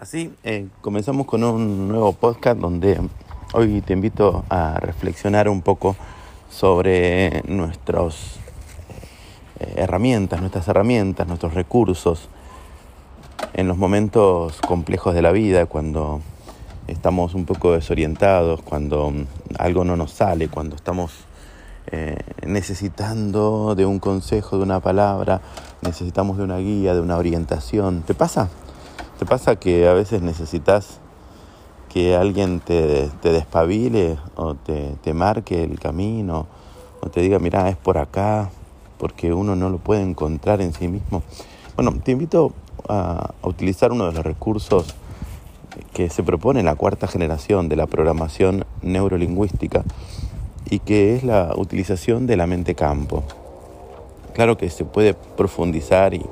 Así, eh, comenzamos con un nuevo podcast donde hoy te invito a reflexionar un poco sobre nuestras eh, herramientas, nuestras herramientas, nuestros recursos en los momentos complejos de la vida, cuando estamos un poco desorientados, cuando algo no nos sale, cuando estamos eh, necesitando de un consejo, de una palabra, necesitamos de una guía, de una orientación. ¿Te pasa? ¿Te pasa que a veces necesitas que alguien te, te despabile o te, te, marque el camino o te diga, mira, es por acá, porque uno no lo puede encontrar en sí mismo? Bueno, te invito a, utilizar uno de los recursos que se propone en la cuarta generación de la programación neurolingüística y que es la utilización de la mente campo. Claro que se puede profundizar y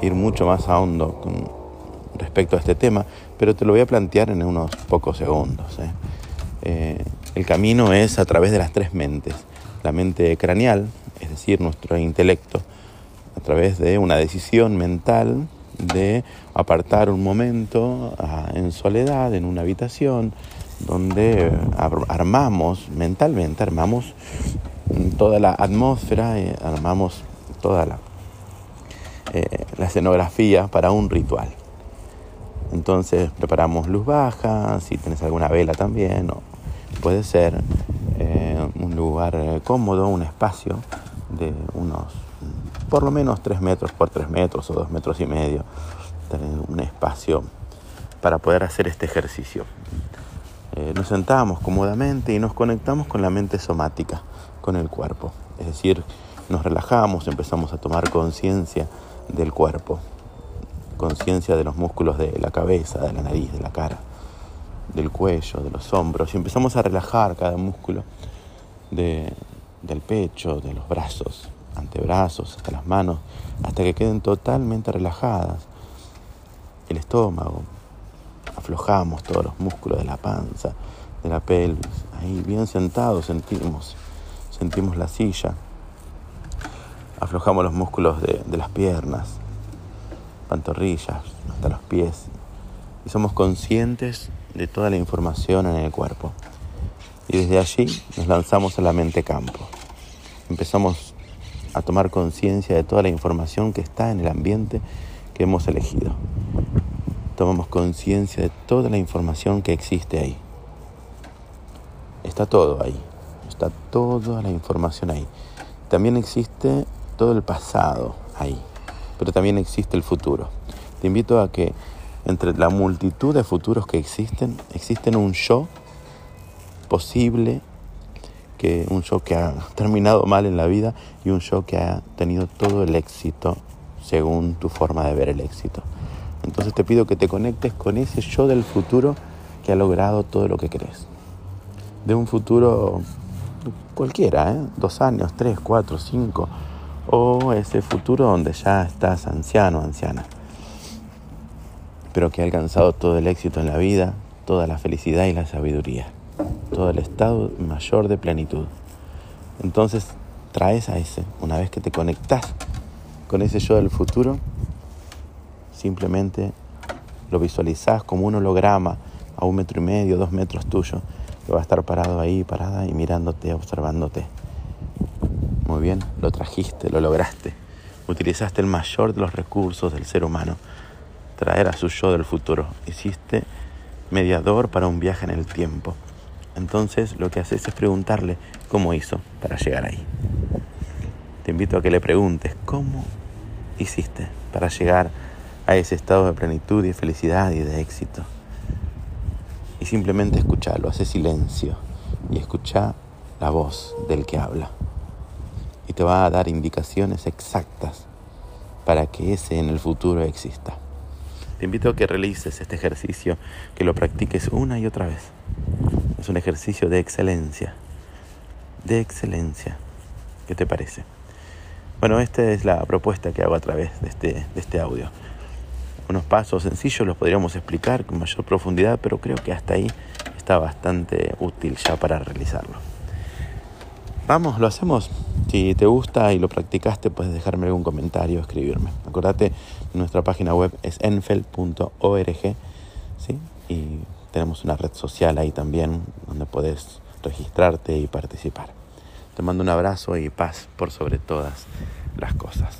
ir mucho más a hondo con, respecto a este tema, pero te lo voy a plantear en unos pocos segundos. ¿eh? Eh, el camino es a través de las tres mentes. La mente craneal, es decir, nuestro intelecto, a través de una decisión mental de apartar un momento ah, en soledad, en una habitación, donde armamos mentalmente, armamos toda la atmósfera, eh, armamos toda la, la escenografía para un ritual. Entonces preparamos luz baja, si tienes alguna vela también, puede ser eh, un lugar eh, cómodo, un espacio de unos por lo menos 3 metros por 3 metros o 2 metros y medio, tener un espacio para poder hacer este ejercicio. Eh, nos sentamos cómodamente y nos conectamos con la mente somática, con el cuerpo. Es decir, nos relajamos, empezamos a tomar conciencia del cuerpo, conciencia de los músculos de la cabeza, de la nariz, de la cara, del cuello, de los hombros, y empezamos a relajar cada músculo de, del pecho, de los brazos, antebrazos, hasta las manos, hasta que queden totalmente relajadas. El estómago, aflojamos todos los músculos de la panza, de la pelvis, ahí bien sentados sentimos, sentimos la silla, aflojamos los músculos de, de las piernas, pantorrillas, hasta los pies. Y somos conscientes de toda la información en el cuerpo. Y desde allí nos lanzamos a la mente campo. Empezamos a tomar conciencia de toda la información que está en el ambiente que hemos elegido. Tomamos conciencia de toda la información que existe ahí. Está todo ahí. Está toda la información ahí. También existe todo el pasado ahí pero también existe el futuro. Te invito a que entre la multitud de futuros que existen, existen un yo posible, que un yo que ha terminado mal en la vida y un yo que ha tenido todo el éxito según tu forma de ver el éxito. Entonces te pido que te conectes con ese yo del futuro que ha logrado todo lo que crees. De un futuro cualquiera, ¿eh? dos años, tres, cuatro, cinco, o ese futuro donde ya estás anciano, anciana, pero que ha alcanzado todo el éxito en la vida, toda la felicidad y la sabiduría, todo el estado mayor de plenitud. Entonces traes a ese, una vez que te conectas con ese yo del futuro, simplemente lo visualizas como un holograma a un metro y medio, dos metros tuyo, que va a estar parado ahí, parada y mirándote, observándote. Bien, lo trajiste, lo lograste. Utilizaste el mayor de los recursos del ser humano, traer a su yo del futuro. Hiciste mediador para un viaje en el tiempo. Entonces lo que haces es preguntarle cómo hizo para llegar ahí. Te invito a que le preguntes cómo hiciste para llegar a ese estado de plenitud y felicidad y de éxito. Y simplemente escucharlo, hace silencio y escucha la voz del que habla y te va a dar indicaciones exactas para que ese en el futuro exista. Te invito a que realices este ejercicio, que lo practiques una y otra vez. Es un ejercicio de excelencia, de excelencia. ¿Qué te parece? Bueno, esta es la propuesta que hago a través de este, de este audio. Unos pasos sencillos los podríamos explicar con mayor profundidad, pero creo que hasta ahí está bastante útil ya para realizarlo. Vamos, lo hacemos. Si te gusta y lo practicaste, puedes dejarme algún comentario, escribirme. Acordate, nuestra página web es enfel.org. ¿sí? Y tenemos una red social ahí también donde puedes registrarte y participar. Te mando un abrazo y paz por sobre todas las cosas.